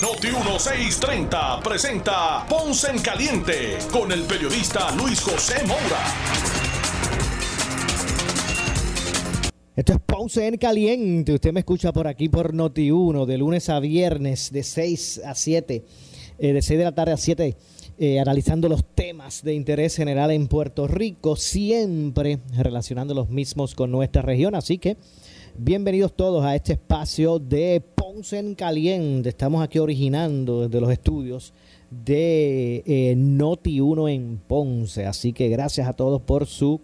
Noti 1630 presenta Ponce en Caliente con el periodista Luis José Moura. Esto es Ponce en Caliente. Usted me escucha por aquí por Noti 1 de lunes a viernes de 6 a 7, eh, de 6 de la tarde a 7, eh, analizando los temas de interés general en Puerto Rico, siempre relacionando los mismos con nuestra región. Así que bienvenidos todos a este espacio de Ponce en Caliente. Estamos aquí originando desde los estudios de eh, Noti 1 en Ponce. Así que gracias a todos por su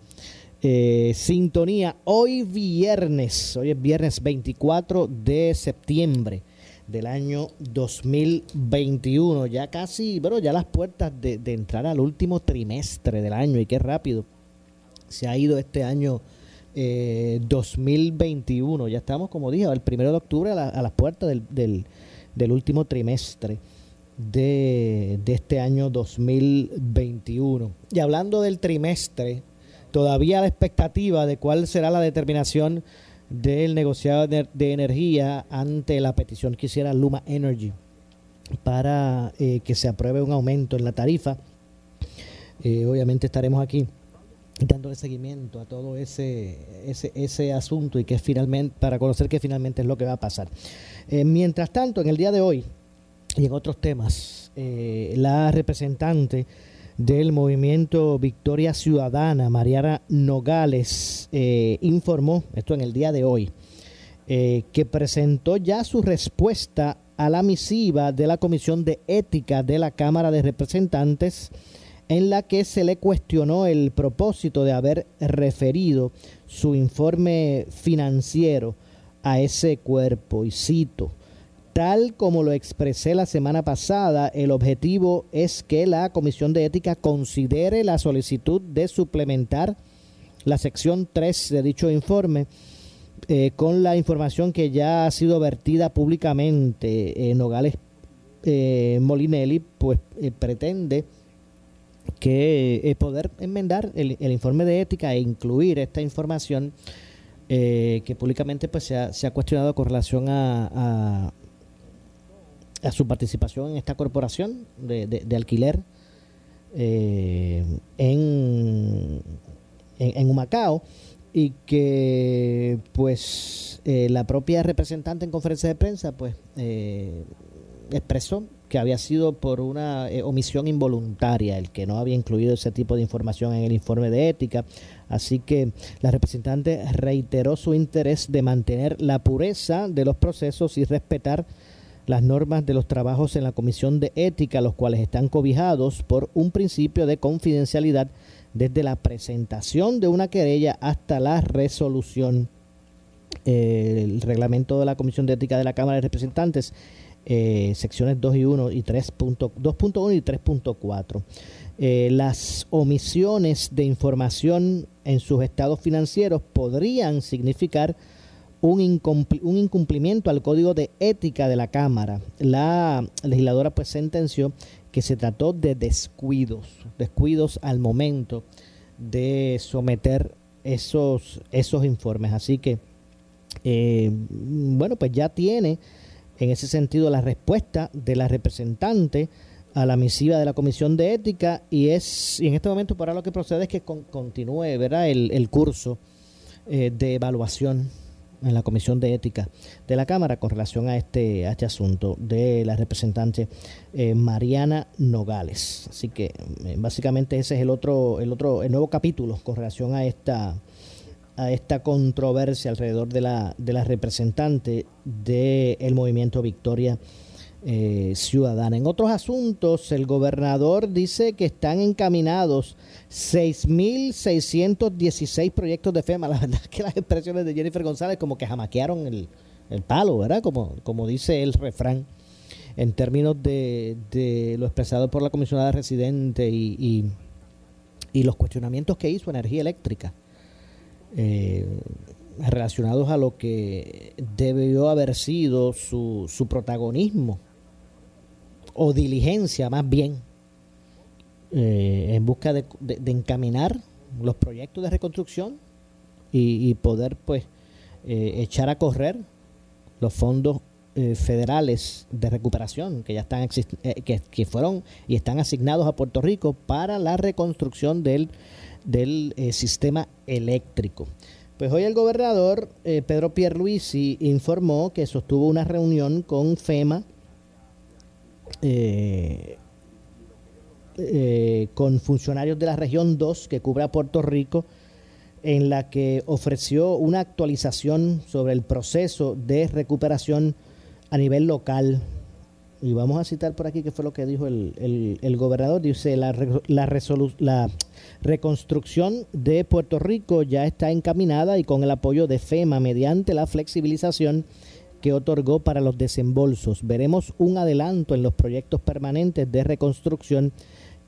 eh, sintonía. Hoy viernes, hoy es viernes 24 de septiembre del año 2021. Ya casi, bueno, ya las puertas de, de entrar al último trimestre del año y qué rápido se ha ido este año eh, 2021. Ya estamos, como dije, el primero de octubre a, la- a las puertas del, del- último trimestre de, de este año 2021. Y hablando del trimestre, todavía la expectativa de cuál será la determinación del negociado de, de energía ante la petición que hiciera Luma Energy para eh, que se apruebe un aumento en la tarifa. Eh, obviamente estaremos aquí dándole seguimiento a todo ese, ese, ese asunto y que finalmente, para conocer qué finalmente es lo que va a pasar. Eh, mientras tanto, en el día de hoy y en otros temas, eh, la representante del movimiento Victoria Ciudadana, Mariana Nogales, eh, informó, esto en el día de hoy, que presentó ya su respuesta a la misiva de la Comisión de Ética de la Cámara de Representantes en la que se le cuestionó el propósito de haber referido su informe financiero a ese cuerpo. Y cito, tal como lo expresé la semana pasada, el objetivo es que la Comisión de Ética considere la solicitud de suplementar la sección 3 de dicho informe eh, con la información que ya ha sido vertida públicamente. Eh, Nogales eh, Molinelli pues eh, pretende que eh, poder enmendar el, el informe de ética e incluir esta información eh, que públicamente pues se ha, se ha cuestionado con relación a, a, su participación en esta corporación de, de- de alquiler eh, en, en, en Humacao y que pues eh, la propia representante en conferencia de prensa pues eh, expresó que había sido por una eh, omisión involuntaria el que no había incluido ese tipo de información en el informe de ética. Así que la representante reiteró su interés de mantener la pureza de los procesos y respetar las normas de los trabajos en la Comisión de Ética, los cuales están cobijados por un principio de confidencialidad desde la presentación de una querella hasta la resolución. Eh, el reglamento de la Comisión de Ética de la Cámara de Representantes eh, secciones 2 y 1 y 3.2.1 y 3.4. Eh, las omisiones de información en sus estados financieros podrían significar un, incumpli- un incumplimiento al código de ética de la Cámara. La legisladora pues sentenció que se trató de descuidos, descuidos al momento de someter esos, esos informes. Así que, eh, bueno, pues ya tiene en ese sentido la respuesta de la representante a la misiva de la Comisión de Ética y es y en este momento para lo que procede es que con- continúe ¿verdad? El, el curso eh, de evaluación en la Comisión de Ética de la Cámara con relación a este, a este asunto de la representante eh, Mariana Nogales. Así que eh, básicamente ese es el otro, el otro, el nuevo capítulo con relación a esta a esta controversia alrededor de la, de la representante del movimiento Victoria eh, Ciudadana. En otros asuntos, el gobernador dice que están encaminados 6.616 proyectos de FEMA. La verdad es que las expresiones de Jennifer González como que jamaquearon el, el palo, ¿verdad? Como, como dice el refrán en términos de, de lo expresado por la comisionada residente y, y y los cuestionamientos que hizo Energía Eléctrica eh, relacionados a lo que debió haber sido su, su protagonismo o diligencia más bien eh, en busca de, encaminar los proyectos de reconstrucción y, poder pues eh, echar a correr los fondos federales de recuperación que ya están que, que, fueron y están asignados a Puerto Rico para la reconstrucción del, del sistema eléctrico. Pues hoy el gobernador Pedro Pierluisi informó que sostuvo una reunión con FEMA eh, eh, con funcionarios de la región 2 que cubre a Puerto Rico, en la que ofreció una actualización sobre el proceso de recuperación a nivel local. Y vamos a citar por aquí qué fue lo que dijo el, gobernador. Dice, la, la, la reconstrucción de Puerto Rico ya está encaminada y con el apoyo de FEMA mediante la flexibilización que otorgó para los desembolsos. Veremos un adelanto en los proyectos permanentes de reconstrucción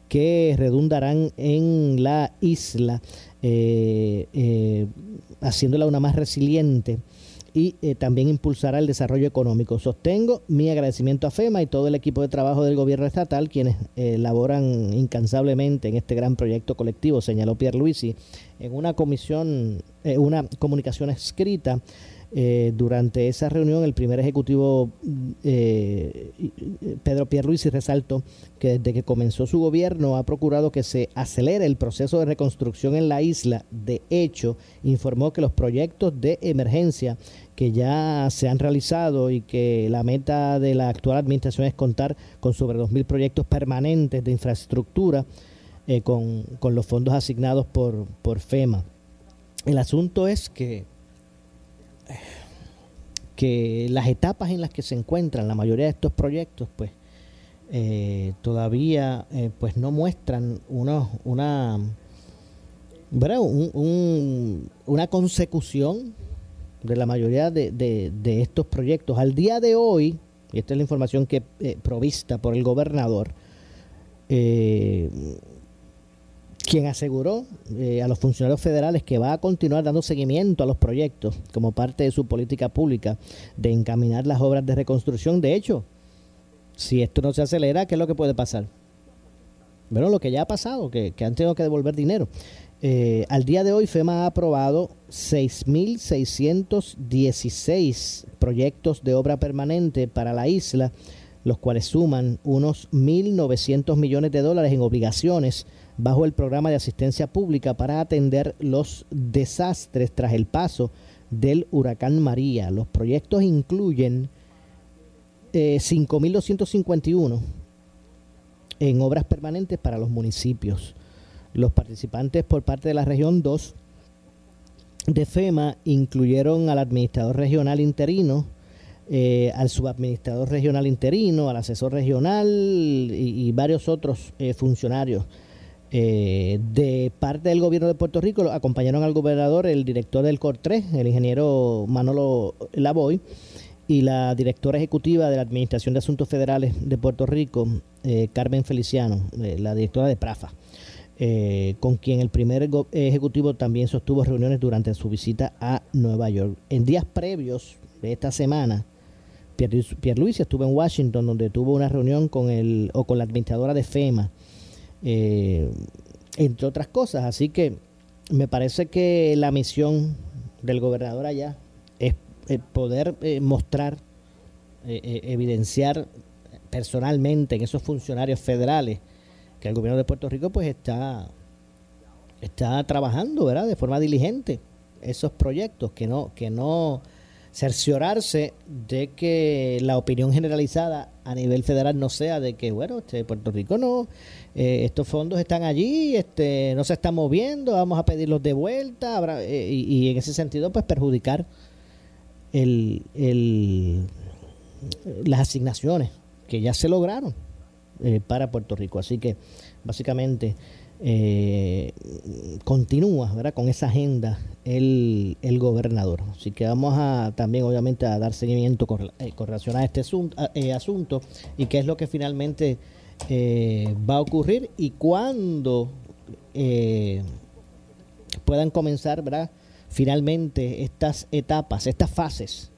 que redundarán en la isla, eh, eh, haciéndola una más resiliente y eh, también impulsará el desarrollo económico. Sostengo mi agradecimiento a FEMA y todo el equipo de trabajo del gobierno estatal, quienes laboran incansablemente en este gran proyecto colectivo, señaló Pierre Luisi en una comisión, una comunicación escrita eh, durante esa reunión, el primer ejecutivo eh, Pedro Pierluisi resaltó que desde que comenzó su gobierno ha procurado que se acelere el proceso de reconstrucción en la isla. De hecho, informó que los proyectos de emergencia que ya se han realizado y que la meta de la actual administración es contar con sobre 2.000 proyectos permanentes de infraestructura eh, con, con, los fondos asignados por, por FEMA. El asunto es que que las etapas en las que se encuentran la mayoría de estos proyectos, pues eh, todavía eh, pues no muestran una, una, una consecución de la mayoría de, estos proyectos. Al día de hoy, y esta es la información que eh, provista por el gobernador, quien aseguró eh, a los funcionarios federales que va a continuar dando seguimiento a los proyectos como parte de su política pública de encaminar las obras de reconstrucción. De hecho, si esto no se acelera, ¿qué es lo que puede pasar? Bueno, lo que ya ha pasado, que, han tenido que devolver dinero. Eh, al día de hoy, FEMA ha aprobado 6.616 proyectos de obra permanente para la isla, los cuales suman unos 1.900 millones de dólares en obligaciones bajo el programa de asistencia pública para atender los desastres tras el paso del huracán María. Los proyectos incluyen 5.251 eh, en obras permanentes para los municipios. Los participantes por parte de la región 2 de FEMA incluyeron al administrador regional interino, eh, al subadministrador regional interino, al asesor regional y, varios otros eh, funcionarios. Eh, de parte del gobierno de Puerto Rico acompañaron al gobernador el director del COR 3, el ingeniero Manolo Lavoy, y la directora ejecutiva de la Administración de Asuntos Federales de Puerto Rico, Carmen Feliciano, la directora de PRAFA, con quien el primer ejecutivo también sostuvo reuniones durante su visita a Nueva York. En días previos de esta semana, Pierre, Luis estuvo en Washington, donde tuvo una reunión con el o con la administradora de FEMA, eh, entre otras cosas. Así que me parece que la misión del gobernador allá es eh, poder eh, mostrar, evidenciar personalmente en esos funcionarios federales que el gobierno de Puerto Rico pues está, está trabajando, ¿verdad? De forma diligente esos proyectos, que no, que no cerciorarse de que la opinión generalizada a nivel federal no sea de que, bueno, este, Puerto Rico no, eh, estos fondos están allí, este, no se están moviendo, vamos a pedirlos de vuelta, eh, y, en ese sentido, pues perjudicar el, el, las asignaciones que ya se lograron eh, para Puerto Rico. Así que, básicamente, eh, continúa ¿verdad? con esa agenda el, el, gobernador. Así que vamos a también obviamente a dar seguimiento con, eh, relación a este eh, asunto, y qué es lo que finalmente va a ocurrir y cuándo puedan comenzar, ¿verdad? Finalmente estas etapas, estas fases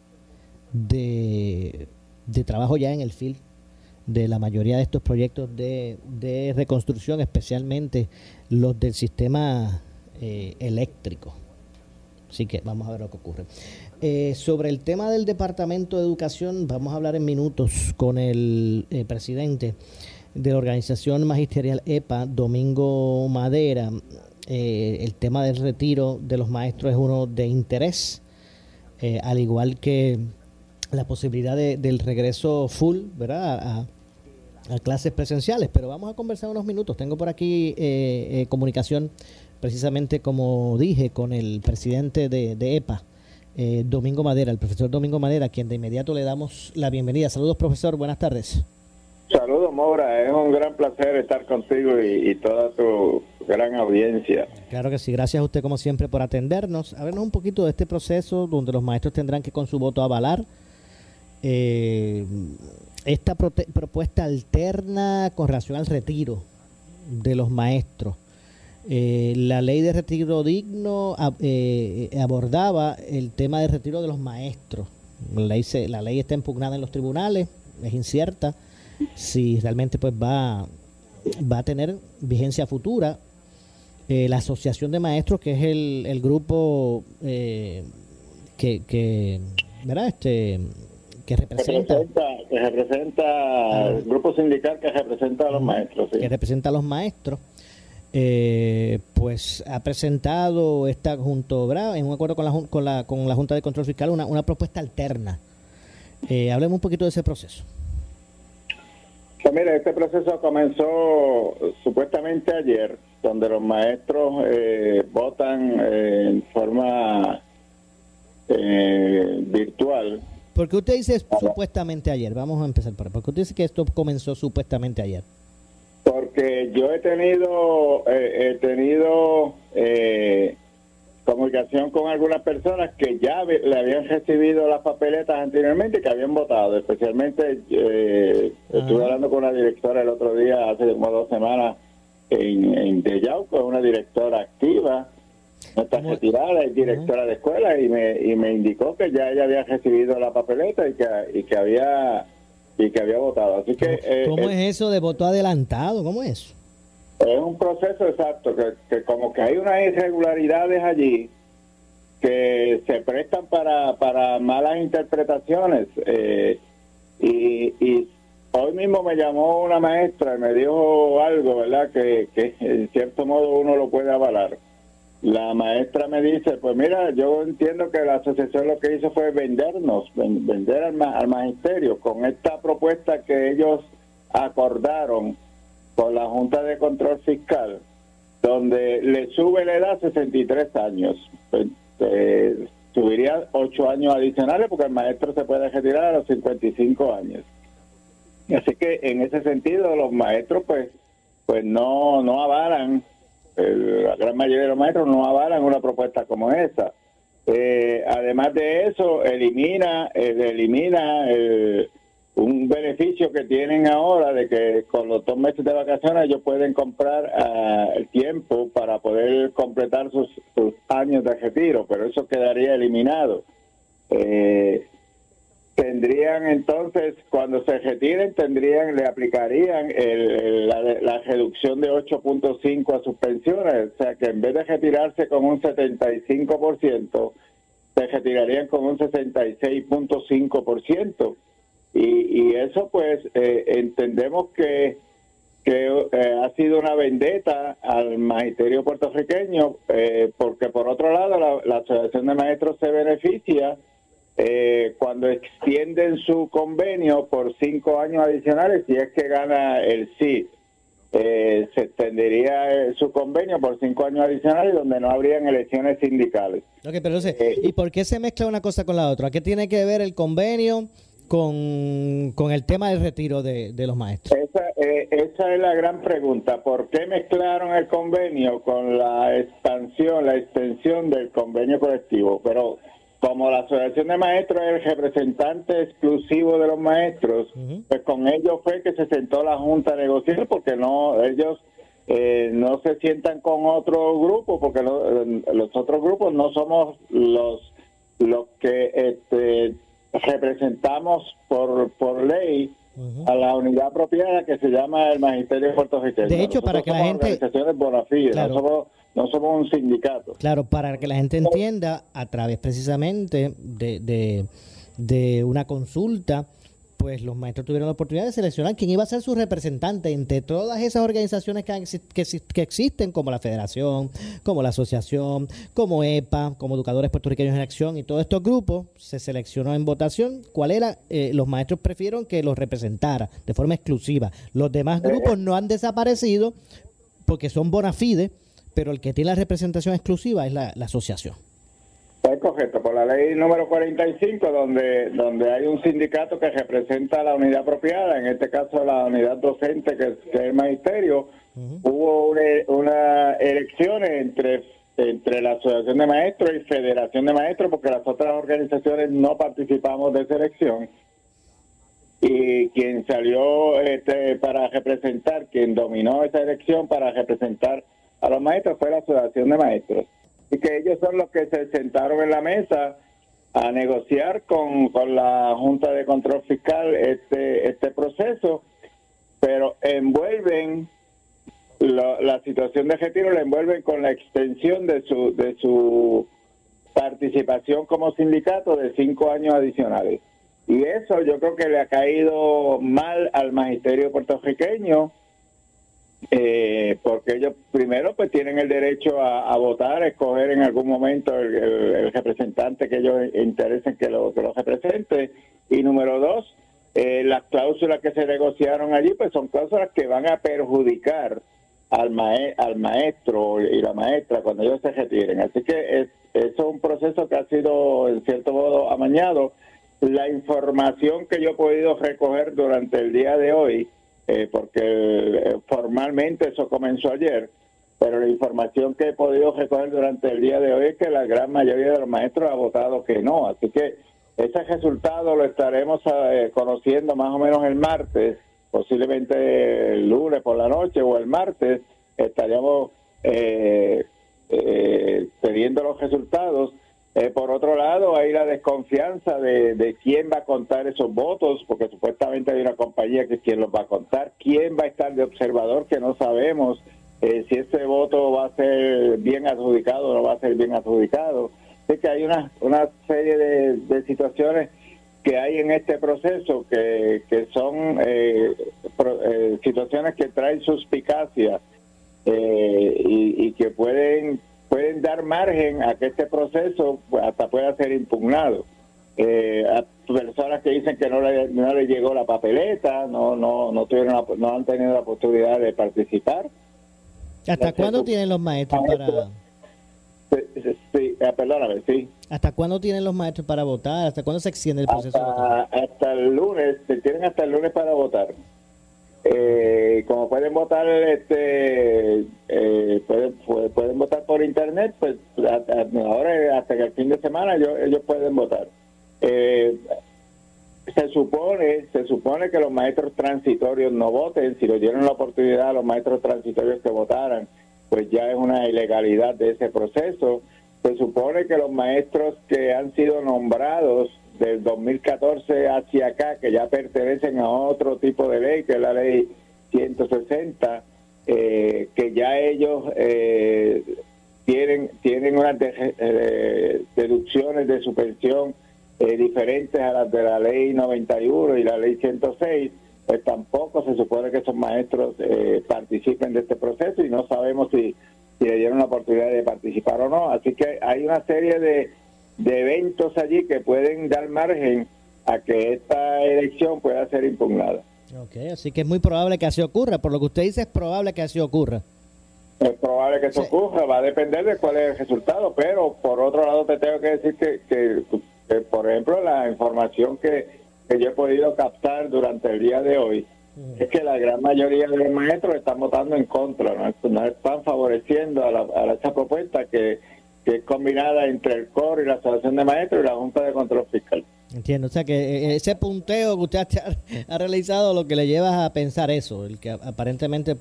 de, de trabajo ya en el field de la mayoría de estos proyectos de, de reconstrucción, especialmente los del sistema eh, eléctrico. Así que vamos a ver lo que ocurre. Eh, sobre el tema del Departamento de Educación, vamos a hablar en minutos con el eh, presidente de la organización magisterial EPA, Domingo Madera. el tema del retiro de los maestros es uno de interés, al igual que la posibilidad del regreso full, ¿verdad? A, a, clases presenciales. Pero vamos a conversar unos minutos. Tengo por aquí comunicación precisamente como dije, con el presidente de, EPA, eh, Domingo Madera, el profesor Domingo Madera, a quien de inmediato le damos la bienvenida. Saludos, profesor, buenas tardes. Saludos, Mora, es un gran placer estar contigo y, toda tu gran audiencia. Claro que sí, gracias a usted como siempre por atendernos. Háblenos un poquito de este proceso donde los maestros tendrán que con su voto avalar eh, esta propuesta alterna con relación al retiro de los maestros. Eh, la ley de retiro digno eh, abordaba el tema de retiro de los maestros. La ley, la ley está impugnada en los tribunales, es incierta si realmente pues va, va a tener vigencia futura. Eh, la Asociación de Maestros, que es el, el grupo que, que, ¿verdad? Este, que representa, que representa, el grupo sindical que representa a los maestros. Que representa a los maestros eh, pues ha presentado esta junto en un acuerdo con la, con la, con la Junta de Control Fiscal una, una propuesta alterna. Eh, hablemos un poquito de ese proceso. Pues mira, este proceso comenzó supuestamente ayer, donde los maestros eh, votan eh, en forma virtual. ¿Por qué usted dice supuestamente ayer? Vamos a empezar por ahí. ¿Por qué usted dice que esto comenzó supuestamente ayer? porque yo he tenido eh, he tenido eh, comunicación con algunas personas que ya le habían recibido las papeletas anteriormente y que habían votado especialmente eh, estuve hablando con una directora el otro día hace como dos semanas en, en Deyauco, una directora activa está retirada, es directora de escuela y me, y me indicó que ya ella había recibido la papeleta y que, y que había y que había votado. Así que, ¿Cómo, eh, es eso de voto adelantado? ¿Cómo es? Es un proceso exacto, que, como que hay unas irregularidades allí que se prestan para, para malas interpretaciones. Eh, y, y hoy mismo me llamó una maestra y me dijo algo, ¿verdad? Que, que en cierto modo uno lo puede avalar la maestra me dice, pues mira, yo entiendo que la asociación lo que hizo fue vendernos, vender al, al magisterio con esta propuesta que ellos acordaron con la Junta de Control Fiscal, donde le sube la edad a 63 años. Pues, eh, subiría 8 años adicionales porque el maestro se puede retirar a los 55 años. Así que en ese sentido los maestros pues pues no no avalan la gran mayoría de los maestros no avalan una propuesta como esa. Eh, además de eso, elimina, eh, elimina eh, un beneficio que tienen ahora de que con los dos meses de vacaciones ellos pueden comprar ah, el tiempo para poder completar sus, sus, años de retiro, pero eso quedaría eliminado. Eh, tendrían entonces, cuando se retiren, tendrían, le aplicarían la, reducción de 8.5 a sus pensiones, o sea que en vez de retirarse con un 75%, se retirarían con un 66.5%. Y, y eso pues eh, entendemos que, eh, ha sido una vendetta al magisterio puertorriqueño, eh, porque por otro lado la, la Asociación de Maestros se beneficia eh, cuando extienden su convenio por cinco años adicionales, si es que gana el sí, eh, se extendería eh, su convenio por cinco años adicionales donde no habrían elecciones sindicales. pero ¿y por qué se mezcla una cosa con la otra? ¿Qué tiene que ver el convenio con, con el tema del retiro de, de los maestros? Esa, esa es la gran pregunta. ¿Por qué mezclaron el convenio con la expansión, la extensión del convenio colectivo? Pero como la Asociación de Maestros es el representante exclusivo de los maestros, pues con ellos fue que se sentó la Junta a negociar porque no ellos eh, no se sientan con otro grupo, porque los otros grupos no somos los, los que este, representamos por, por ley a la unidad apropiada que se llama el Magisterio Puertorriqueño. De hecho, para que la gente... Organizaciones no, somos, no somos un sindicato. Claro, para que la gente entienda, a través precisamente de, de, de una consulta pues los maestros tuvieron la oportunidad de seleccionar quién iba a ser su representante entre todas esas organizaciones que, que, existen, como la Federación, como la Asociación, como EPA, como Educadores Puertorriqueños en Acción y todos estos grupos, se seleccionó en votación cuál era, eh, los maestros prefirieron que los representara de forma exclusiva. Los demás grupos no han desaparecido porque son bona fide, pero el que tiene la representación exclusiva es la asociación. Es correcto, por la ley número 45, donde, donde hay un sindicato que representa la unidad apropiada, en este caso la unidad docente, que, es el magisterio, hubo una, elección entre, entre la Asociación de Maestros y Federación de Maestros, porque las otras organizaciones no participamos de esa elección. Y quien salió este, para representar, quien dominó esa elección para representar a los maestros fue la Asociación de Maestros y que ellos son los que se sentaron en la mesa a negociar con, con la Junta de Control Fiscal este, este proceso, pero envuelven la situación de retiro, la envuelven con la extensión de su, de su participación como sindicato de cinco años adicionales. Y eso yo creo que le ha caído mal al magisterio puertorriqueño, eh, porque ellos primero pues tienen el derecho a, votar, a escoger en algún momento el, representante que ellos interesen que lo, que lo represente y número dos, eh, las cláusulas que se negociaron allí pues son cláusulas que van a perjudicar al, al maestro y la maestra cuando ellos se retiren. Así que es, es un proceso que ha sido en cierto modo amañado. La información que yo he podido recoger durante el día de hoy, eh, porque eh, formalmente eso comenzó ayer, pero la información que he podido recoger durante el día de hoy es que la gran mayoría de los maestros ha votado que no, así que ese resultado lo estaremos eh, conociendo más o menos el martes, posiblemente el lunes por la noche o el martes, estaríamos eh, teniendo los resultados eh, por otro lado, hay la desconfianza de, quién va a contar esos votos, porque supuestamente hay una compañía que es quien los va a contar. ¿Quién va a estar de observador? Que no sabemos eh, si ese voto va a ser bien adjudicado o no va a ser bien adjudicado. Así que hay una, una serie de, situaciones que hay en este proceso que, que son eh, situaciones que traen suspicacia y, y que pueden pueden dar margen a que este proceso hasta pueda ser impugnado. Eh, a personas que dicen que no le, no le llegó la papeleta, no no no tuvieron no han tenido la posibilidad de participar. ¿Hasta cuándo tienen los maestros para Sí, eh, perdóname, sí. ¿Hasta cuándo tienen los maestros para votar? ¿Hasta cuándo se extiende el proceso? Hasta, hasta el lunes, tienen hasta el lunes para votar. Eh, como pueden votar, este, eh, pueden, pueden votar por internet, pues ahora hasta que el fin de semana ellos, pueden votar. Eh, se supone, se supone que los maestros transitorios no voten, si le dieron la oportunidad a los maestros transitorios que votaran, pues ya es una ilegalidad de ese proceso. Se supone que los maestros que han sido nombrados del 2014 hacia acá, que ya pertenecen a otro tipo de ley, que es la ley 160, eh, que ya ellos eh, tienen, tienen unas eh, deducciones de su pensión diferentes a las de la ley 91 y la ley 106, pues tampoco se supone que esos maestros participen de este proceso y no sabemos si le dieron la oportunidad de participar o no. Así que hay una serie de de eventos allí que pueden dar margen a que esta elección pueda ser impugnada. Ok, así que es muy probable que así ocurra. Por lo que usted dice, es probable que así ocurra. Es probable que eso ocurra, va a depender de cuál es el resultado, pero por otro lado te tengo que decir que, que, por ejemplo, la información que, que, yo he podido captar durante el día de hoy es que la gran mayoría de los maestros están votando en contra, no, están favoreciendo a, la, a esa propuesta que que es combinada entre el COR y la Asociación de Maestros y la Junta de Control Fiscal. Entiendo, o sea que eh, ese punteo que usted ha, realizado lo que le lleva a pensar eso, el que aparentemente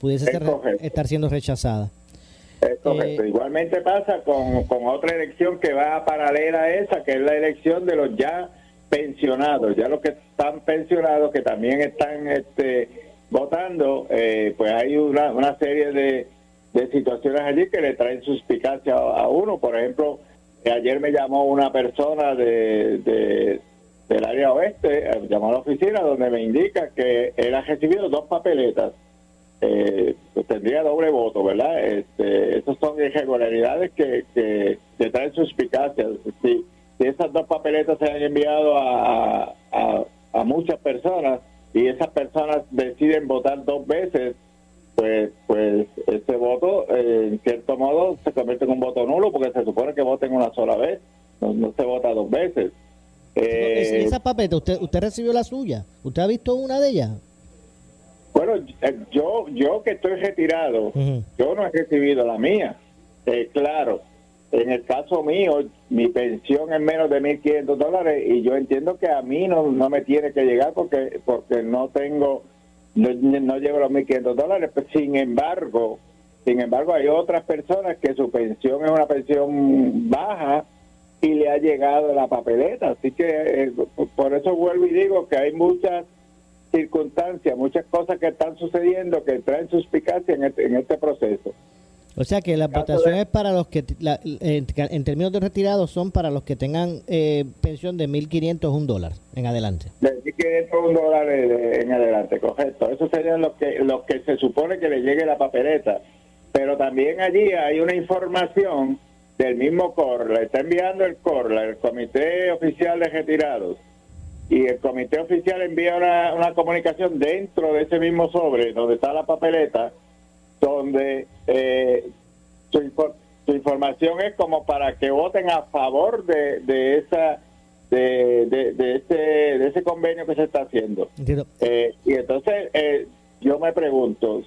pudiese estar siendo rechazada. Es correcto. Eh, Igualmente pasa con, con otra elección que va paralela a esa, que es la elección de los ya pensionados, ya los que están pensionados, que también están este, votando, eh, pues hay una, una serie de, de, situaciones allí que le traen suspicacia a, uno. Por ejemplo, ayer me llamó una persona de, del área oeste, eh, llamó a la oficina donde me indica que él ha recibido dos papeletas. Eh, pues tendría doble voto, ¿verdad? Este, esas son irregularidades que, que, que traen suspicacia. Si, si esas dos papeletas se han enviado a, a, muchas personas y esas personas deciden votar dos veces, pues pues ese voto eh, en cierto modo se convierte en un voto nulo porque se supone que voten una sola vez, no, se vota dos veces. Eh, esa papeleta, ¿usted, ¿usted recibió la suya? ¿Usted ha visto una de ellas? Bueno, eh, yo yo que estoy retirado, yo no he recibido la mía. Eh, claro, en el caso mío, mi pensión es menos de 1.500 dólares y yo entiendo que a mí no, no me tiene que llegar porque porque no tengo, no, llevo los 1.500 dólares. Pues, sin embargo, sin embargo, hay otras personas que su pensión es una pensión baja y le ha llegado la papeleta. Así que eh, por eso vuelvo y digo que hay muchas circunstancias, muchas cosas que están sucediendo que traen suspicacia en este, en este proceso. O sea que la votación es para los que, en, términos de retirados, son para los que tengan eh, pensión de 1.500 un dólar en adelante. De 1.500 un dólar en adelante, correcto. Eso serían los que, los que se supone que le llegue la papeleta. Pero también allí hay una información del mismo COR, la está enviando el COR, el Comité Oficial de Retirados, y el Comité Oficial envía una, una comunicación dentro de ese mismo sobre, donde está la papeleta, donde eh, su, información es como para que voten a favor de, de esa de, de, ese, de ese convenio que se está haciendo. Eh, y entonces eh, yo me pregunto,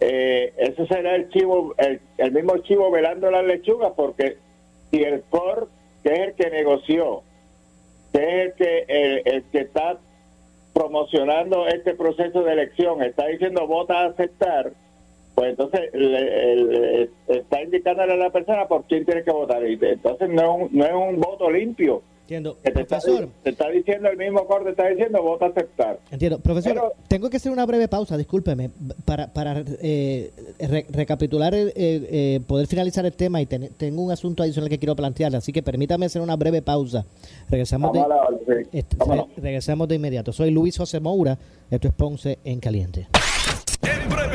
eh, ¿eso será el chivo, el, mismo chivo velando las lechugas? Porque si el COR, que es el que negoció, que es el que, el, el que está promocionando este proceso de elección, está diciendo vota a aceptar, pues entonces le, está indicándole a la persona por quién tiene que votar. Y entonces no, no es un voto limpio. Entiendo. te, Profesor, está, te está diciendo el mismo corte, está diciendo vota aceptar. Entiendo. Profesor, tengo que hacer una breve pausa, discúlpeme, para, para eh, recapitular, eh, eh, poder finalizar el tema y tengo un asunto adicional que quiero plantear, así que permítame hacer una breve pausa. Regresamos, de, este, regresamos de inmediato. Soy Luis José Moura, esto es Ponce en Caliente.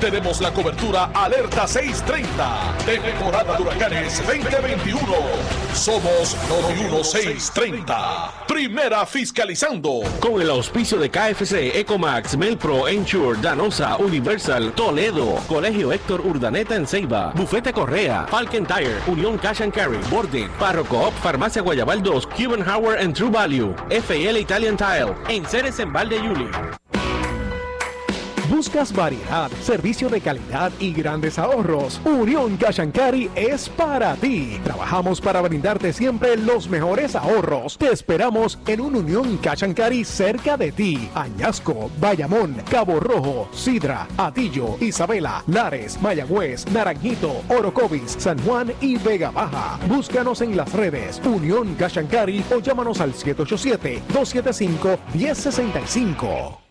tenemos la cobertura Alerta 630, temporada de huracanes 2021. Somos 630, primera fiscalizando. Con el auspicio de KFC, Ecomax, Melpro, Ensure, Danosa, Universal, Toledo, Colegio Héctor Urdaneta en Ceiba, Bufete Correa, Falken Tire, Unión Cash and Carry, Borden, Parroco Farmacia Guayabal 2, Cuban Howard and True Value, FL Italian Tile, en Ceres en Valde Yuli. ¿Buscas variedad, servicio de calidad y grandes ahorros? Unión Cachancari es para ti. Trabajamos para brindarte siempre los mejores ahorros. Te esperamos en un Unión Cachancari cerca de ti. Añasco, Bayamón, Cabo Rojo, Sidra, Atillo, Isabela, Lares, Mayagüez, Naranjito, Orocovis, San Juan y Vega Baja. Búscanos en las redes Unión Cachancari o llámanos al 787 275 1065.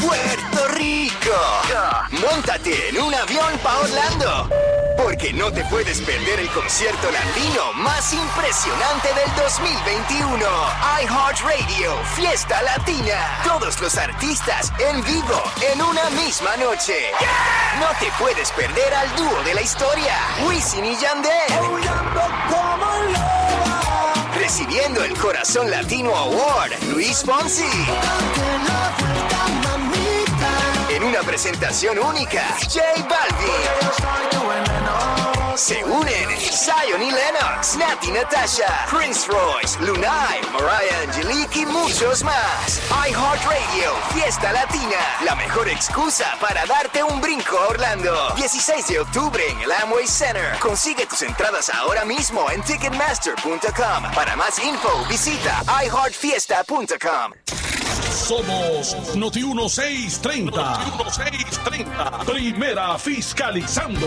Puerto Rico. Montate en un avión pa' Orlando. Porque no te puedes perder el concierto latino más impresionante del 2021. iHeartRadio Fiesta Latina. Todos los artistas en vivo en una misma noche. No te puedes perder al dúo de la historia, Wisin y Yandel. Recibiendo el Corazón Latino Award, Luis Fonsi. En una presentación única, J Balvin. Se unen Zion y Lennox, Nati Natasha, Prince Royce, Lunay, Mariah Angelique y muchos más. iHeartRadio, Fiesta Latina, la mejor excusa para darte un brinco a Orlando. 16 de octubre en el Amway Center. Consigue tus entradas ahora mismo en Ticketmaster.com. Para más info, visita iHeartFiesta.com. Somos Noti 1630. Noti 1630. Primera fiscalizando.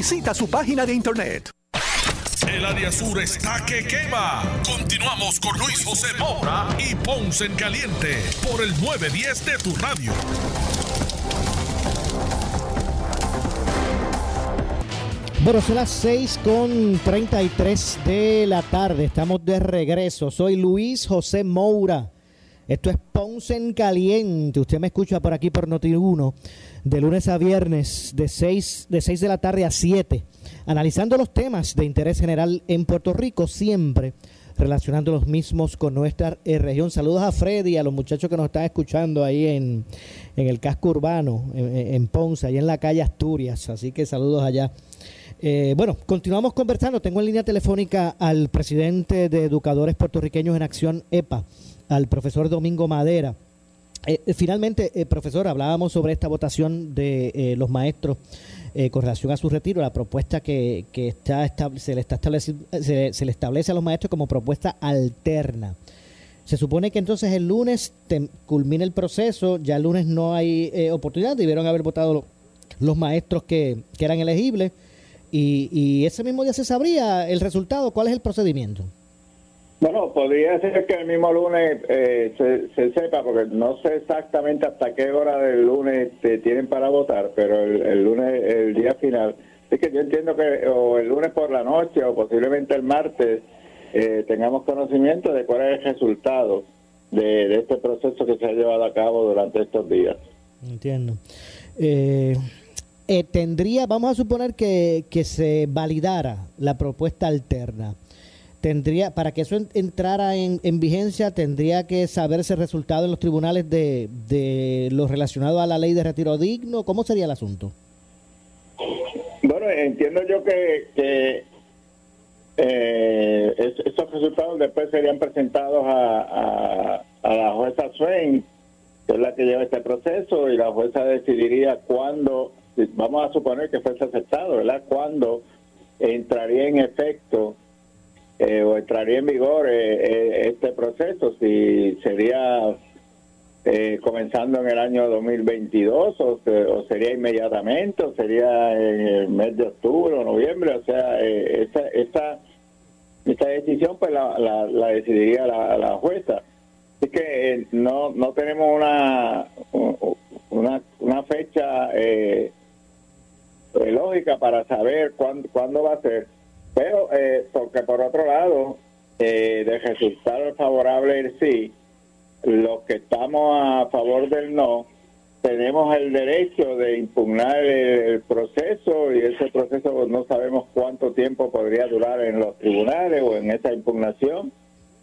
Visita su página de internet. El área sur está que quema. Continuamos con Luis José Moura y Ponce en Caliente por el 910 de tu radio. Bueno, son las 6 con 33 de la tarde. Estamos de regreso. Soy Luis José Moura. Esto es Ponce en Caliente. Usted me escucha por aquí por Noti1 de lunes a viernes de 6 de, 6 de la tarde a 7, analizando los temas de interés general en Puerto Rico, siempre relacionando los mismos con nuestra eh, región. Saludos a Freddy y a los muchachos que nos están escuchando ahí en, en el casco urbano, en, Ponce, ahí en la calle Asturias. Así que saludos allá. Eh, bueno, continuamos conversando. Tengo en línea telefónica al presidente de Educadores Puertorriqueños en Acción EPA, al profesor Domingo Madera. Eh, finalmente, eh, profesor, hablábamos sobre esta votación de eh, los maestros eh, con relación a su retiro, la propuesta que, que está se, le está estableci- se, le establece a los maestros como propuesta alterna. Se supone que entonces el lunes culmina el proceso, ya el lunes no hay eh, oportunidad, debieron haber votado lo- los maestros que, que eran elegibles y, y ese mismo día se sabría el resultado, cuál es el procedimiento. Bueno, podría ser que el mismo lunes eh, se, se sepa, porque no sé exactamente hasta qué hora del lunes te tienen para votar, pero el, el lunes, el día final, es que yo entiendo que o el lunes por la noche o posiblemente el martes eh, tengamos conocimiento de cuál es el resultado de, de este proceso que se ha llevado a cabo durante estos días. Entiendo. Eh, eh, tendría, vamos a suponer que, que se validara la propuesta alterna tendría, para que eso entrara en, vigencia, tendría que saberse el resultado en los tribunales de, de lo relacionado a la ley de retiro digno. ¿Cómo sería el asunto? Bueno, entiendo yo que, que eh, resultados después serían presentados a, a, la jueza Swain, que es la que lleva este proceso, y la jueza decidiría cuándo, vamos a suponer que fuese aceptado, ¿verdad? Cuándo entraría en efecto eh, o entraría en vigor eh, eh, este proceso, si sería comenzando en el año 2022 o, o, sería inmediatamente o sería en el mes de octubre o noviembre, o sea, esta, esta, esta decisión pues la, la, decidiría la, la, jueza. Así que no, no tenemos una, una, una fecha lógica para saber cuándo, cuándo va a ser pero, eh, porque por otro lado, eh, de resultado favorable el sí, los que estamos a favor del no, tenemos el derecho de impugnar el, proceso y ese proceso no sabemos cuánto tiempo podría durar en los tribunales o en esa impugnación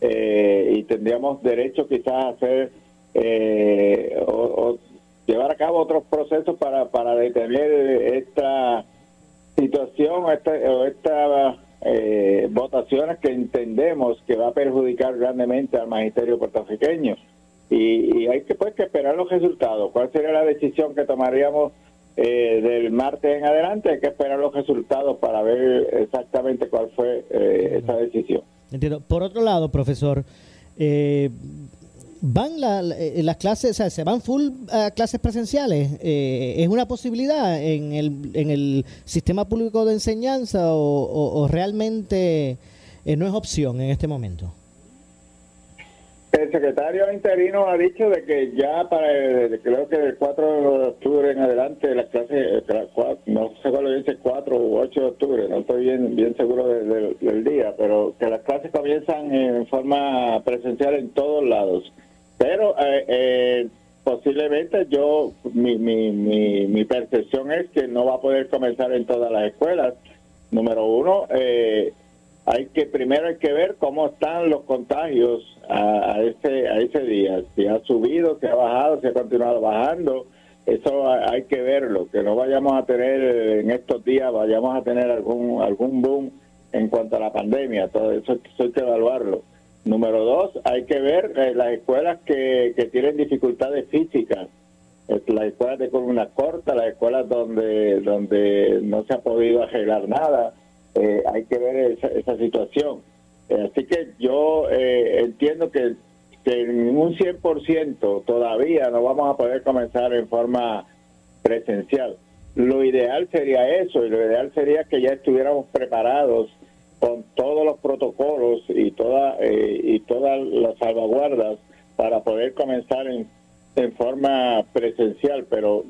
eh, y tendríamos derecho quizás a hacer eh, o, llevar a cabo otros procesos para, para detener esta situación esta, esta eh, votaciones que entendemos que va a perjudicar grandemente al magisterio puertorriqueño. Y, hay que, pues, que esperar los resultados. ¿Cuál sería la decisión que tomaríamos eh, del martes en adelante? Hay que esperar los resultados para ver exactamente cuál fue eh, esa decisión. Entiendo. Por otro lado, profesor, eh, van la, eh, las clases, o sea, se van full a clases presenciales. Eh, ¿Es una posibilidad en el, en el sistema público de enseñanza o, realmente eh, no es opción en este momento? El secretario interino ha dicho de que ya para, creo que el 4 de octubre en adelante, las clases, no sé cuál dice, 4 u 8 de octubre, no estoy bien, bien seguro del día, pero que las clases comienzan en forma presencial en todos lados pero eh, eh, posiblemente yo, mi, mi, mi, percepción es que no va a poder comenzar en todas las escuelas. Número uno, eh, hay que primero hay que ver cómo están los contagios a, ese a ese día. Si ha subido, si ha bajado, si ha continuado bajando. Eso hay que verlo, que no vayamos a tener en estos días, vayamos a tener algún algún boom en cuanto a la pandemia. Todo eso, eso hay que evaluarlo. Número dos, hay que ver eh, las escuelas que, que tienen dificultades físicas, las escuelas de columna corta, las escuelas donde, donde no se ha podido arreglar nada, eh, hay que ver esa, situación. Eh, así que yo entiendo que, que en un 100% todavía no vamos a poder comenzar en forma presencial. Lo ideal sería eso, y lo ideal sería que ya estuviéramos preparados con todos los protocolos y, toda, eh, y todas las salvaguardas para poder comenzar en, en forma presencial, pero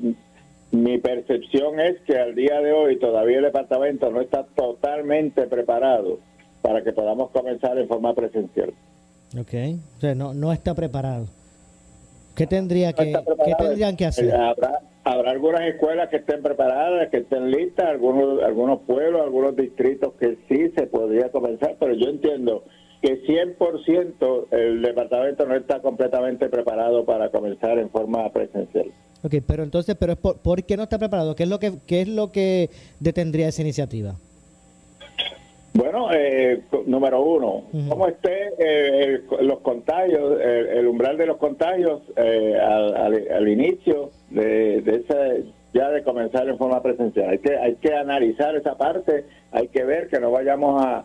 mi percepción es que al día de hoy todavía el departamento no está totalmente preparado para que podamos comenzar en forma presencial. Ok, o sea, no, no está preparado. ¿Qué, tendría que, ¿qué tendrían que hacer? Habrá algunas escuelas que estén preparadas, que estén listas, algunos, algunos pueblos, algunos distritos que sí se podría comenzar, pero yo entiendo que 100% el departamento no está completamente preparado para comenzar en forma presencial. Ok, pero entonces, pero es por, qué no está preparado? ¿Qué es lo que, qué es lo que detendría esa iniciativa? Bueno, eh, número uno, ¿cómo esté eh, los contagios, el, umbral de los contagios eh, al, inicio de, de ya de comenzar en forma presencial? Hay que, hay que analizar esa parte, hay que ver que no vayamos a,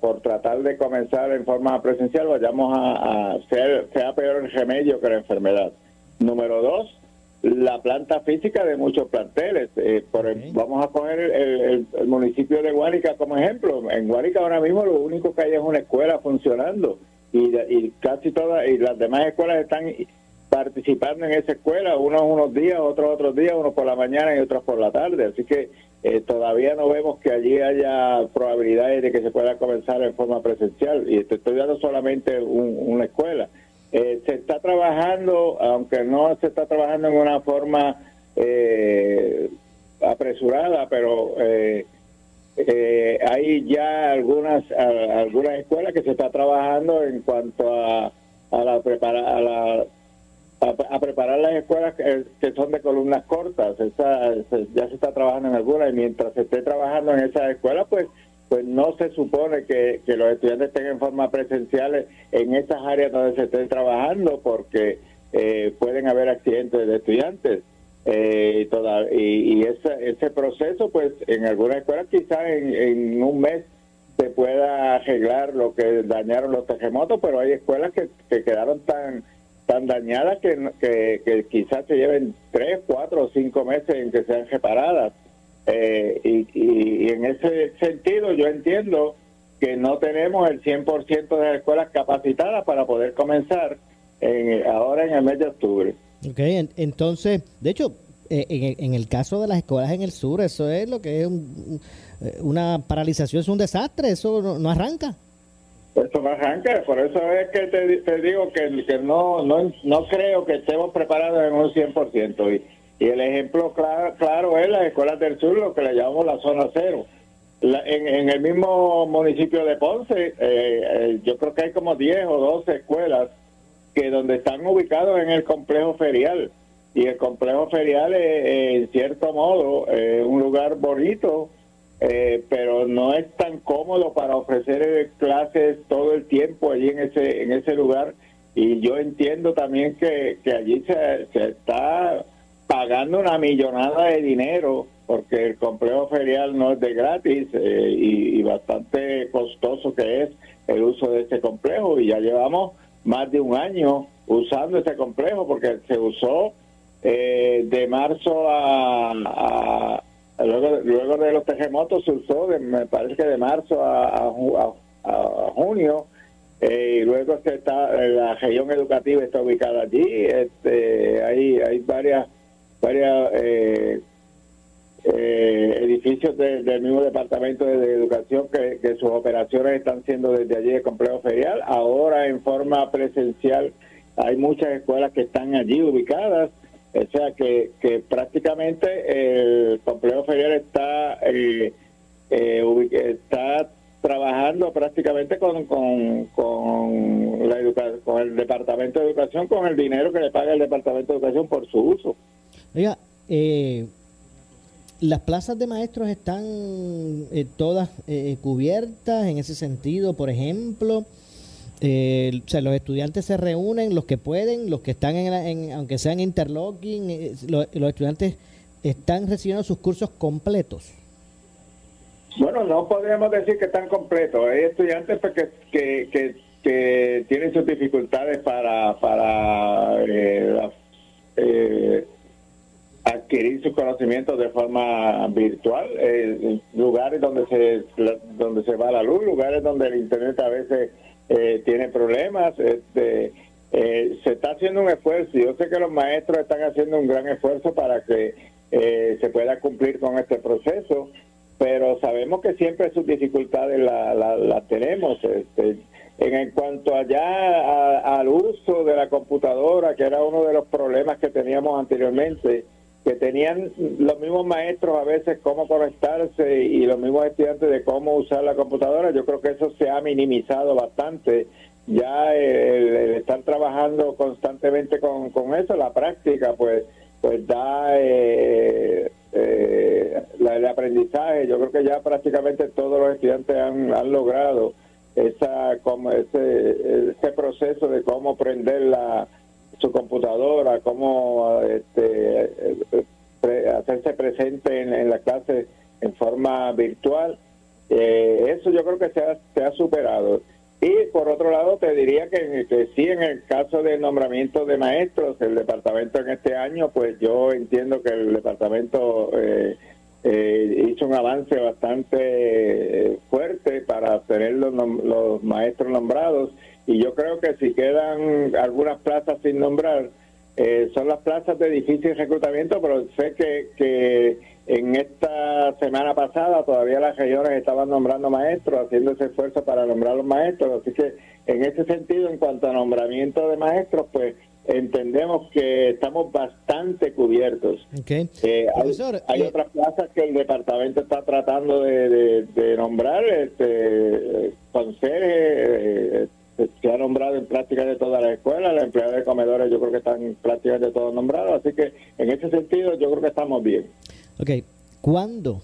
por tratar de comenzar en forma presencial, vayamos a, a ser, sea peor el remedio que la enfermedad. Número dos, la planta física de muchos planteles. Eh, por vamos a poner el, municipio de Guárica como ejemplo. En Guárica ahora mismo lo único que hay es una escuela funcionando y, y casi todas y las demás escuelas están participando en esa escuela, unos unos días, otros otros días, unos por la mañana y otros por la tarde. Así que eh, todavía no vemos que allí haya probabilidades de que se pueda comenzar en forma presencial. Y te estoy dando solamente una escuela. Eh, se está trabajando, aunque no se está trabajando en una forma eh, apresurada, pero eh, eh, hay ya algunas algunas escuelas que se está trabajando en cuanto a, a la prepara, a la a, preparar las escuelas que, son de columnas cortas. Esa, ya se está trabajando en algunas y mientras se esté trabajando en esas escuelas, pues pues no se supone que, que los estudiantes estén en forma presencial en esas áreas donde se estén trabajando porque eh, pueden haber accidentes de estudiantes. Eh, y, y ese, ese proceso, pues en algunas escuelas quizás en, en un mes se pueda arreglar lo que dañaron los terremotos, pero hay escuelas que, que quedaron tan tan dañadas que, que, quizás se lleven tres, cuatro o cinco meses en que sean reparadas. Eh, y, y, en ese sentido yo entiendo que no tenemos el 100% de las escuelas capacitadas para poder comenzar en, ahora en el mes de octubre. Ok, entonces, de hecho, eh, en, en, el caso de las escuelas en el sur, eso es lo que es eh, una paralización, es un desastre, eso no arranca. Eso más arranca, por eso es que te, digo que, que no, no, no creo que estemos preparados en un 100%. Y, y el ejemplo claro, claro es las escuelas del sur, lo que le llamamos la zona cero. en, en, el mismo municipio de Ponce, eh, eh, yo creo que hay como 10 o 12 escuelas que donde están ubicados en el complejo ferial. Y el complejo ferial es, en cierto modo, un lugar bonito, eh, pero no es tan cómodo para ofrecer eh, clases todo el tiempo allí en ese en ese lugar y yo entiendo también que, que allí se, se está pagando una millonada de dinero porque el complejo ferial no es de gratis eh, y, bastante costoso que es el uso de este complejo y ya llevamos más de un año usando este complejo porque se usó de marzo a Luego, luego de los terremotos se usó, me parece que de marzo a, junio, eh, y luego se está, la región educativa está ubicada allí. Este, hay, hay varias, varias eh, eh, edificios del mismo departamento de, educación que, sus operaciones están siendo desde allí el complejo ferial. Ahora en forma presencial hay muchas escuelas que están allí ubicadas o sea que, que prácticamente el complejo ferial está, eh, eh, está trabajando prácticamente con, con, con, la con el Departamento de Educación, con el dinero que le paga el Departamento de Educación por su uso. Oiga, eh, las plazas de maestros están todas cubiertas en ese sentido, por ejemplo. Eh, o sea, los estudiantes se reúnen, los que pueden, los que están en, aunque sean interlocking, eh, los, estudiantes están recibiendo sus cursos completos. Bueno, no podríamos decir que están completos. Hay estudiantes pues, que, que, que, tienen sus dificultades para, para eh, adquirir sus conocimientos de forma virtual. lugares donde se, donde se va la luz, lugares donde el Internet a veces eh, tiene problemas. Este, eh, se está haciendo un esfuerzo. Yo sé que los maestros están haciendo un gran esfuerzo para que eh, se pueda cumplir con este proceso, pero sabemos que siempre sus dificultades las la, tenemos. Este, en, cuanto allá al uso de la computadora, que era uno de los problemas que teníamos anteriormente, que tenían los mismos maestros a veces cómo conectarse y los mismos estudiantes de cómo usar la computadora, yo creo que eso se ha minimizado bastante. Ya el, estar trabajando constantemente con, con, eso, la práctica, pues, pues da eh, eh, el aprendizaje. Yo creo que ya prácticamente todos los estudiantes han, han logrado esa como ese, ese proceso de cómo aprender la su computadora, cómo este, hacerse presente en, la clase en forma virtual. Eh, eso yo creo que se ha, superado. Y por otro lado, te diría que, sí, en el caso del nombramiento de maestros, el departamento en este año, pues yo entiendo que el departamento eh, eh, hizo un avance bastante fuerte para tener los maestros nombrados y yo creo que si quedan algunas plazas sin nombrar, eh, son las plazas de difícil reclutamiento, pero sé que, que en esta semana pasada todavía las regiones estaban nombrando maestros, haciendo ese esfuerzo para nombrar los maestros, así que en ese sentido, en cuanto a nombramiento de maestros, pues entendemos que estamos bastante cubiertos. Okay. Eh, hay, Profesor, hay eh, otras plazas que el departamento está tratando de, de- de nombrar, este, conserje, eh, se ha nombrado en prácticamente todas las escuelas, los empleados de comedores yo creo que están prácticamente todos nombrados, así que en ese sentido yo creo que estamos bien. Ok, ¿cuándo?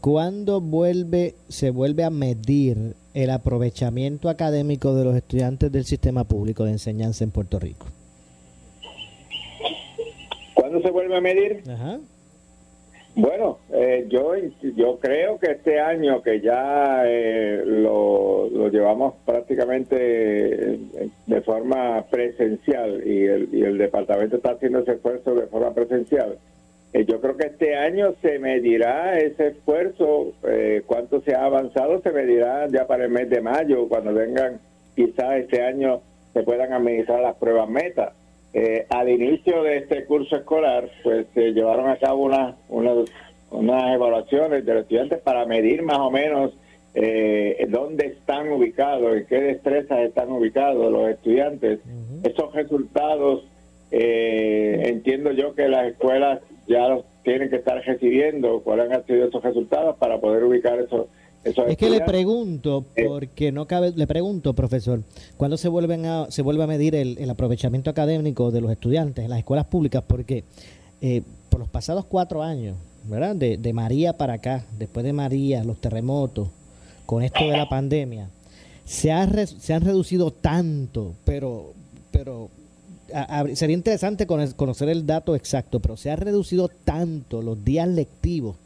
¿Cuándo vuelve, se vuelve a medir el aprovechamiento académico de los estudiantes del sistema público de enseñanza en Puerto Rico? ¿Cuándo se vuelve a medir? Ajá. Bueno, eh, yo yo creo que este año que ya eh, lo, lo llevamos prácticamente eh, de forma presencial y el, el departamento está haciendo ese esfuerzo de forma presencial, eh, yo creo que este año se medirá ese esfuerzo, eh, cuánto se ha avanzado, se medirá ya para el mes de mayo, cuando vengan quizás este año se puedan administrar las pruebas meta. Eh, al inicio de este curso escolar, pues se llevaron a cabo unas unas unas evaluaciones de los estudiantes para medir más o menos eh, dónde están ubicados, en qué destrezas están ubicados los estudiantes. Esos resultados, eh, entiendo yo que las escuelas ya los tienen que estar recibiendo, cuáles han sido esos resultados para poder ubicar esos, Es que le pregunto, Eh. porque no cabe, le pregunto, profesor, ¿cuándo se vuelven a, se vuelve a medir el, el aprovechamiento académico de los estudiantes en las escuelas públicas? Porque eh, por los pasados cuatro años, ¿verdad? De, de María para acá, después de María, los terremotos, con esto de la pandemia, se, ha re- se han reducido tanto, pero, pero a- a- sería interesante cono- conocer el dato exacto, pero se ha reducido tanto los días lectivos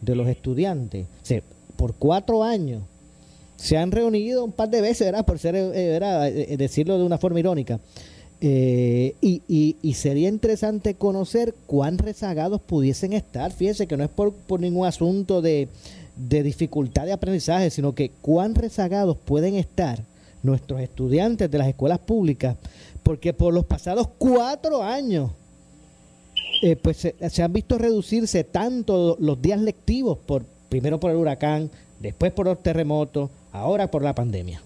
de los estudiantes. O sea, por cuatro años se han reunido un par de veces, ¿verdad? Por ser, eh, ¿verdad? Eh, decirlo de una forma irónica. Eh, y, sería interesante conocer cuán rezagados pudiesen estar. Fíjense que no es por, ningún asunto de, dificultad de aprendizaje, sino que cuán rezagados pueden estar nuestros estudiantes de las escuelas públicas, porque por los pasados cuatro años eh, pues se, se han visto reducirse tanto los días lectivos por primero por el huracán, después por los terremotos, ahora por la pandemia.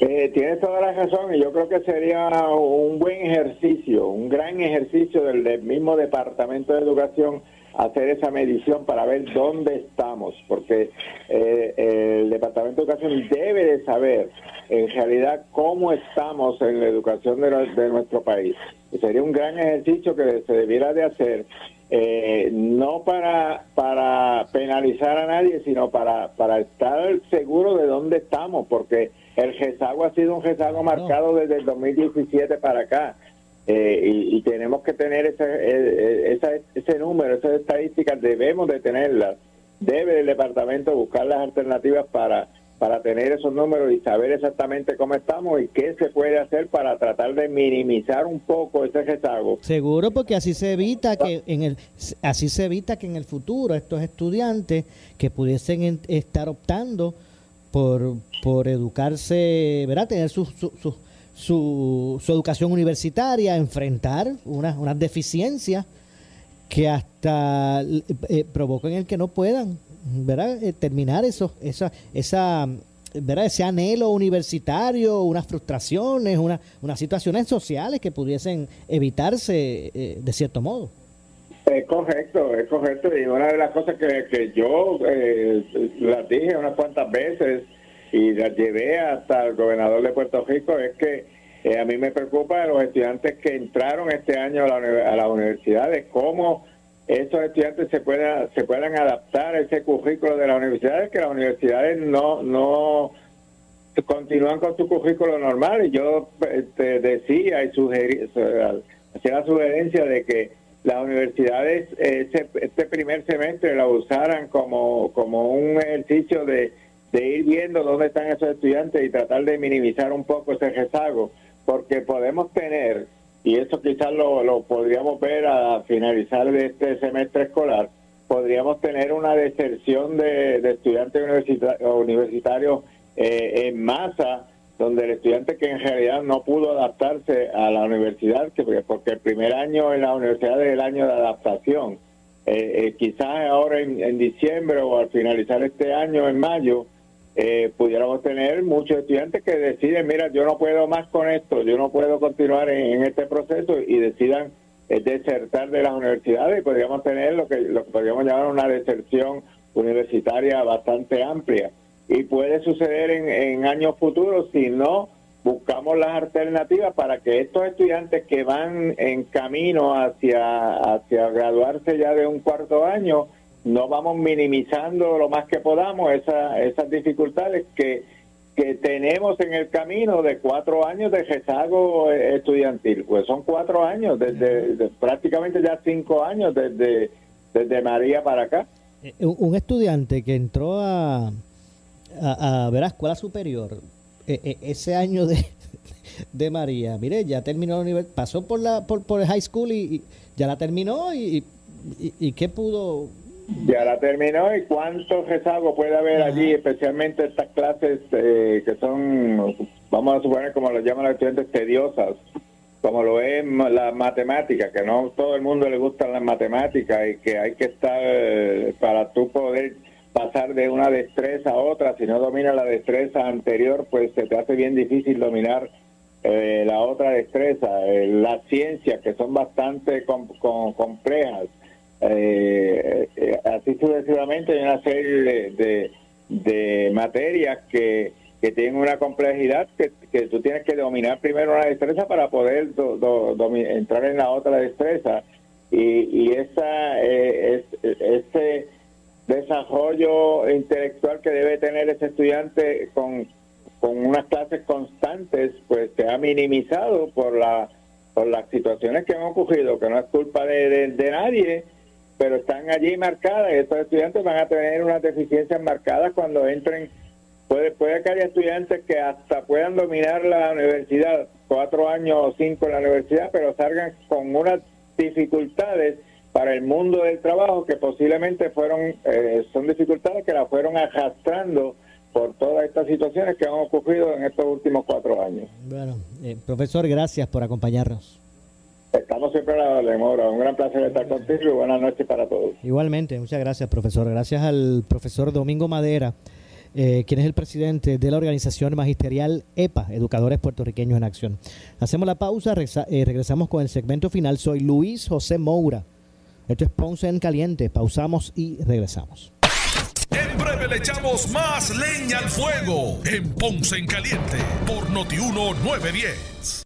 Eh, tienes toda la razón y yo creo que sería un buen ejercicio, un gran ejercicio del, mismo Departamento de Educación hacer esa medición para ver dónde estamos, porque eh, el Departamento de Educación debe de saber en realidad cómo estamos en la educación de nuestro país. Y sería un gran ejercicio que se debiera de hacer, eh, no para, para penalizar a nadie, sino para, para estar seguro de dónde estamos, porque el rezago ha sido un rezago marcado desde el 2017 para acá. Eh, y, y tenemos que tener ese, eh, esa- ese número, esas estadísticas, debemos de tenerlas. Debe el departamento buscar las alternativas para, para tener esos números y saber exactamente cómo estamos y qué se puede hacer para tratar de minimizar un poco ese rezago. Seguro, porque así se evita que en el así se evita que en el futuro estos estudiantes que pudiesen en- estar optando por, por educarse, ¿verdad? Tener su, su, su, su- educación universitaria, enfrentar unas, unas deficiencias que hasta eh, provoquen el que no puedan, ¿verdad? Eh, terminar eso, esa, esa, ¿verdad? Ese anhelo universitario, unas frustraciones, una, unas situaciones sociales que pudiesen evitarse eh, de cierto modo. Es correcto, es correcto. Y una de las cosas que, que yo eh, las dije unas cuantas veces y las llevé hasta el gobernador de Puerto Rico es que eh, a mí me preocupa de los estudiantes que entraron este año a la, a las universidades, cómo esos estudiantes se puedan, se puedan adaptar a ese currículo de las universidades, que las universidades no, no continúan con su currículo normal. Y yo este, decía y sugerí, hacía la sugerencia de que las universidades ese- este primer semestre la usaran como, como un ejercicio de, de ir viendo dónde están esos estudiantes y tratar de minimizar un poco ese rezago, porque podemos tener, y eso quizás lo, lo podríamos ver a finalizar de este semestre escolar, podríamos tener una deserción de, estudiantes universita- universitarios eh, en masa donde el estudiante que en realidad no pudo adaptarse a la universidad, que porque, el primer año en la universidad es el año de adaptación. Eh, eh, quizás ahora en diciembre o al finalizar este año, en mayo, eh, pudiéramos tener muchos estudiantes que deciden, mira, yo no puedo más con esto, yo no puedo continuar en, este proceso y decidan eh, desertar de las universidades y podríamos tener lo que, lo podríamos llamar una deserción universitaria bastante amplia. Y puede suceder en, en años futuros si no buscamos las alternativas para que estos estudiantes que van en camino hacia, hacia graduarse ya de un cuarto año no vamos minimizando lo más que podamos esa, esas dificultades que, que tenemos en el camino de cuatro años de rezago estudiantil. Pues son cuatro años, desde, prácticamente ya cinco años desde, desde María para acá. Eh, un estudiante que entró a, a, ver a escuela superior e, e, ese año de, de María, mire, ya terminó la universidad, pasó por la por, por el high school y, ya la terminó y, y, y qué pudo ya la terminó y cuánto rezago puede haber allí, especialmente estas clases eh, que son, vamos a suponer como lo llaman los estudiantes, tediosas, como lo es la matemática, que no todo el mundo le gustan las matemáticas y que hay que estar eh, para tú poder pasar de una destreza a otra, si no domina la destreza anterior, pues se te hace bien difícil dominar eh, la otra destreza, las ciencias que son bastante complejas eh, eh, así sucesivamente hay una serie de, de, materias que, que, tienen una complejidad que, que, tú tienes que dominar primero una destreza para poder entrar en la otra destreza. Y, y esa eh, es, ese desarrollo intelectual que debe tener ese estudiante con, con unas clases constantes pues se ha minimizado por la por las situaciones que han ocurrido que no es culpa de, de nadie pero están allí marcadas y estos estudiantes van a tener unas deficiencias marcadas cuando entren. Puede, puede que haya estudiantes que hasta puedan dominar la universidad, cuatro años o cinco en la universidad, pero salgan con unas dificultades para el mundo del trabajo que posiblemente fueron, eh, son dificultades que la fueron arrastrando por todas estas situaciones que han ocurrido en estos últimos cuatro años. Bueno, eh, profesor, gracias por acompañarnos. Estamos siempre a la demora. Un gran placer estar contigo y buenas noches para todos. Igualmente, muchas gracias, profesor. Gracias al profesor Domingo Madera, eh, quien es el presidente de la organización magisterial EPA, Educadores Puertorriqueños en Acción. Hacemos la pausa, eh, regresamos con el segmento final. Soy Luis José Moura. Esto es Ponce en Caliente. Pausamos y regresamos. En breve le echamos más leña al fuego en Ponce en Caliente por Notiuno 910.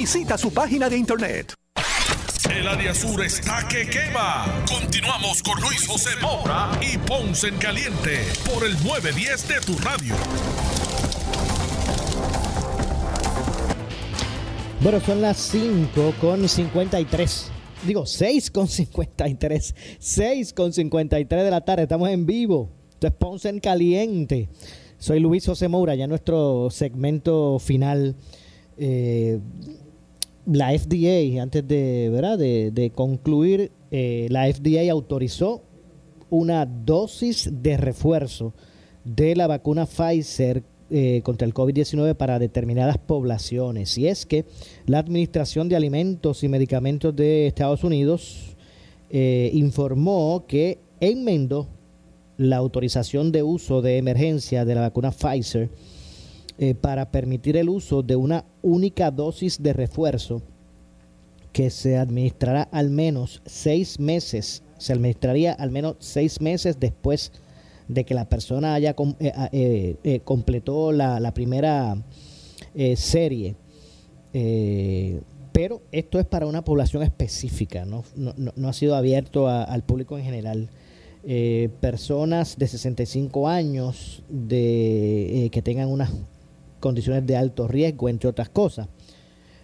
Visita su página de internet. El área sur está que quema. Continuamos con Luis José Moura y Ponce en Caliente por el 910 de tu radio. Bueno, son las 5 con 53. Digo, 6 con 53. 6 con 53 de la tarde. Estamos en vivo. Esto es Ponce en Caliente. Soy Luis José Moura, ya nuestro segmento final. Eh, la FDA, antes de, ¿verdad? de, concluir, eh, la FDA autorizó una dosis de refuerzo de la vacuna Pfizer eh, contra el COVID-19 para determinadas poblaciones. Y es que la Administración de Alimentos y Medicamentos de Estados Unidos eh, informó que enmendó la autorización de uso de emergencia de la vacuna Pfizer eh, para permitir el uso de una única dosis de refuerzo que se administrará al menos seis meses, se administraría al menos seis meses después de que la persona haya eh, eh, completó la, primera serie. pero esto es para una población específica, no, no, ha sido abierto al público en general. personas de 65 años de, que tengan una condiciones de alto riesgo, entre otras cosas.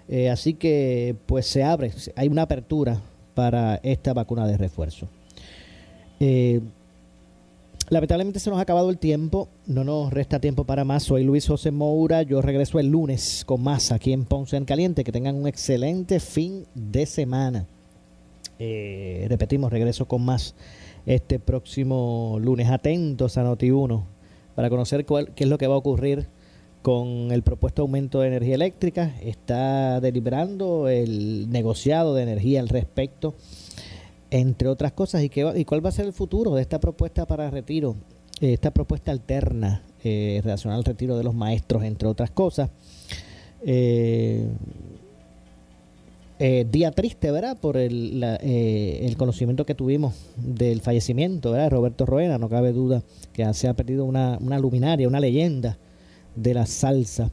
Eh, así que pues se abre, hay una apertura para esta vacuna de refuerzo. Eh, Lamentablemente se nos ha acabado el tiempo, no nos resta tiempo para más. Soy Luis José Moura, yo regreso el lunes con más aquí en Ponce en Caliente. Que tengan un excelente fin de semana. Eh, repetimos, regreso con más este próximo lunes. Atentos a Noti1 para conocer cuál, qué es lo que va a ocurrir con el propuesto aumento de energía eléctrica. Está deliberando el negociado de energía al respecto entre otras cosas, y, qué, y cuál va a ser el futuro de esta propuesta para retiro, eh, esta propuesta alterna eh, relacionada al retiro de los maestros, entre otras cosas. Eh, día triste, ¿verdad? Por el, el, conocimiento que tuvimos del fallecimiento, ¿verdad? Roberto Roena, no cabe duda que se ha perdido una, una luminaria, una leyenda de la salsa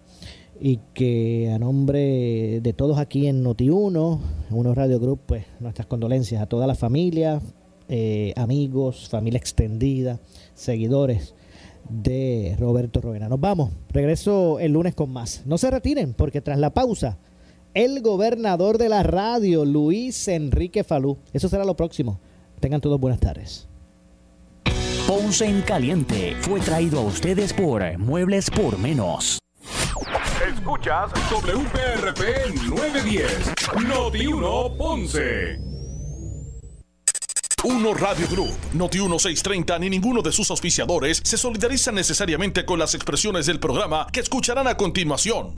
y que a nombre de todos aquí en Noti1, Uno Radio Group, pues nuestras condolencias a toda la familia, eh, amigos, familia extendida, seguidores de Roberto Roena. Nos vamos, regreso el lunes con más. No se retiren porque tras la pausa, el gobernador de la radio, Luis Enrique Falú. Eso será lo próximo. Tengan todos buenas tardes. Ponce en Caliente fue traído a ustedes por Muebles por Menos. Escuchas WPRP 910, Noti 1 Ponce. Uno Radio Group, Noti 1630 ni ninguno de sus auspiciadores se solidariza necesariamente con las expresiones del programa que escucharán a continuación.